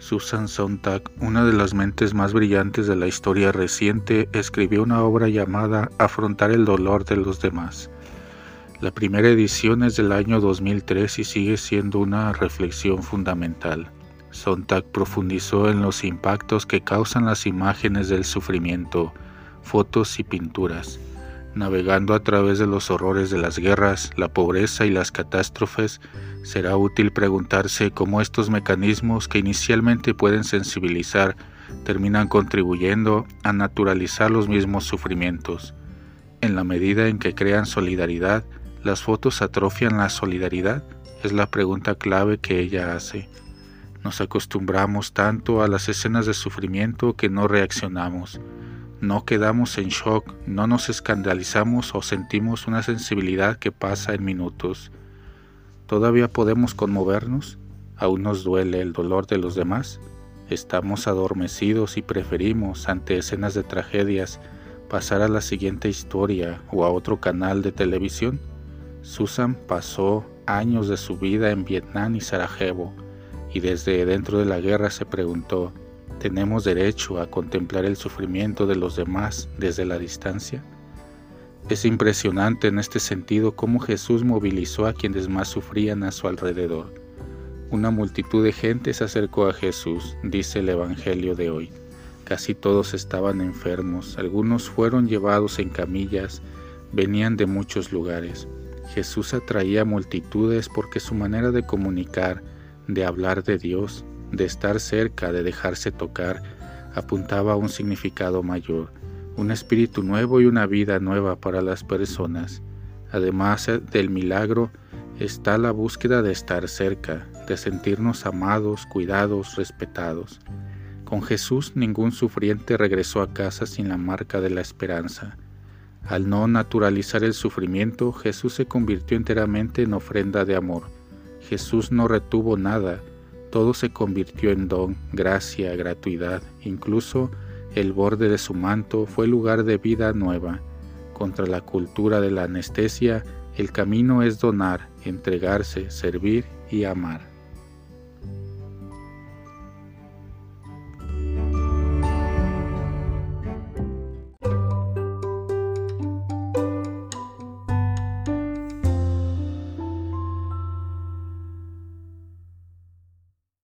Susan Sontag, una de las mentes más brillantes de la historia reciente, escribió una obra llamada Afrontar el dolor de los demás. La primera edición es del año 2003 y sigue siendo una reflexión fundamental. Sontag profundizó en los impactos que causan las imágenes del sufrimiento, fotos y pinturas Navegando a través de los horrores de las guerras, la pobreza y las catástrofes, será útil preguntarse cómo estos mecanismos que inicialmente pueden sensibilizar terminan contribuyendo a naturalizar los mismos sufrimientos. En la medida en que crean solidaridad, ¿las fotos atrofian la solidaridad? Es la pregunta clave que ella hace. Nos acostumbramos tanto a las escenas de sufrimiento que no reaccionamos no quedamos en shock, no nos escandalizamos o sentimos una sensibilidad que pasa en minutos. ¿Todavía podemos conmovernos? ¿Aún nos duele el dolor de los demás? ¿Estamos adormecidos y preferimos, ante escenas de tragedias, pasar a la siguiente historia o a otro canal de televisión? Susan pasó años de su vida en Vietnam y Sarajevo, y desde dentro de la guerra se preguntó, ¿Tenemos derecho a contemplar el sufrimiento de los demás desde la distancia? Es impresionante en este sentido cómo Jesús movilizó a quienes más sufrían a su alrededor. Una multitud de gente se acercó a Jesús, dice el Evangelio de hoy. Casi todos estaban enfermos, algunos fueron llevados en camillas, venían de muchos lugares. Jesús atraía multitudes porque su manera de comunicar, de hablar de Dios, de estar cerca, de dejarse tocar, apuntaba a un significado mayor, un espíritu nuevo y una vida nueva para las personas. Además del milagro está la búsqueda de estar cerca, de sentirnos amados, cuidados, respetados. Con Jesús ningún sufriente regresó a casa sin la marca de la esperanza. Al no naturalizar el sufrimiento, Jesús se convirtió enteramente en ofrenda de amor. Jesús no retuvo nada, todo se convirtió en don, gracia, gratuidad, incluso el borde de su manto fue lugar de vida nueva. Contra la cultura de la anestesia, el camino es donar, entregarse, servir y amar.